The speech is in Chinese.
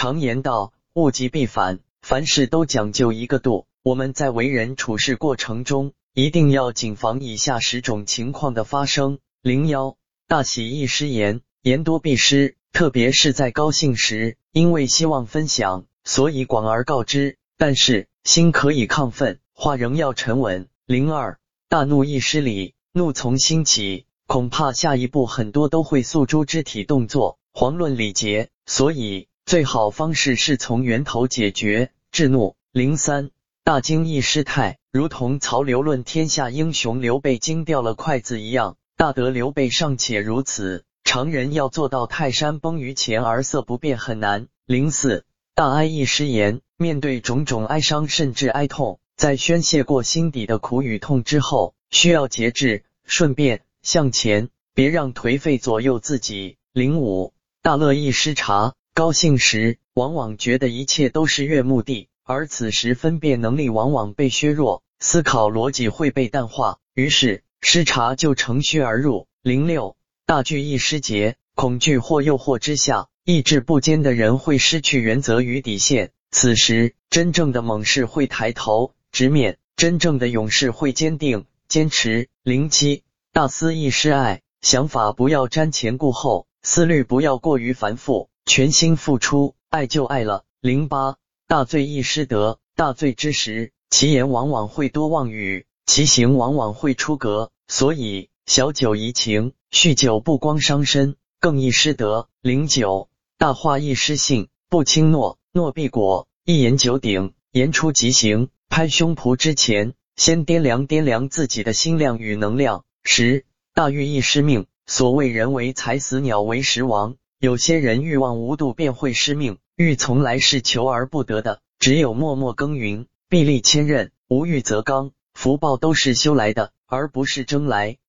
常言道，物极必反，凡事都讲究一个度。我们在为人处事过程中，一定要谨防以下十种情况的发生：零幺，大喜易失言，言多必失，特别是在高兴时，因为希望分享，所以广而告之，但是心可以亢奋，话仍要沉稳。零二，大怒易失礼，怒从心起，恐怕下一步很多都会诉诸肢体动作，遑论礼节，所以最好方式是从源头解决，制怒。零三。大惊易失态，如同曹刘论天下英雄，刘备惊掉了筷子一样。大德刘备尚且如此，常人要做到泰山崩于前而色不变很难。零四，大哀易失言，面对种种哀伤甚至哀痛，在宣泄过心底的苦与痛之后，需要节制，顺便向前，别让颓废左右自己。零五，大乐易失察，高兴时往往觉得一切都是悦目的。而此时分辨能力往往被削弱，思考逻辑会被淡化，于是失察就乘虚而入。零六大惧易失节，恐惧或诱惑之下，意志不坚的人会失去原则与底线，此时真正的猛士会抬头直面，真正的勇士会坚定坚持。零七大思易失爱，想法不要瞻前顾后，思虑不要过于繁复，全心付出，爱就爱了。零八。大罪易失德，大罪之时，其言往往会多妄语，其行往往会出格。所以小酒怡情，酗酒不光伤身，更易失德。零九，大话易失信，不轻诺，诺必果。一言九鼎，言出即行。拍胸脯之前，先掂量掂量自己的心量与能量。十，大欲易失命。所谓人为财死，鸟为食亡。有些人欲望无度，便会失命。欲从来是求而不得的，只有默默耕耘，臂力千仞，无欲则刚。福报都是修来的，而不是争来。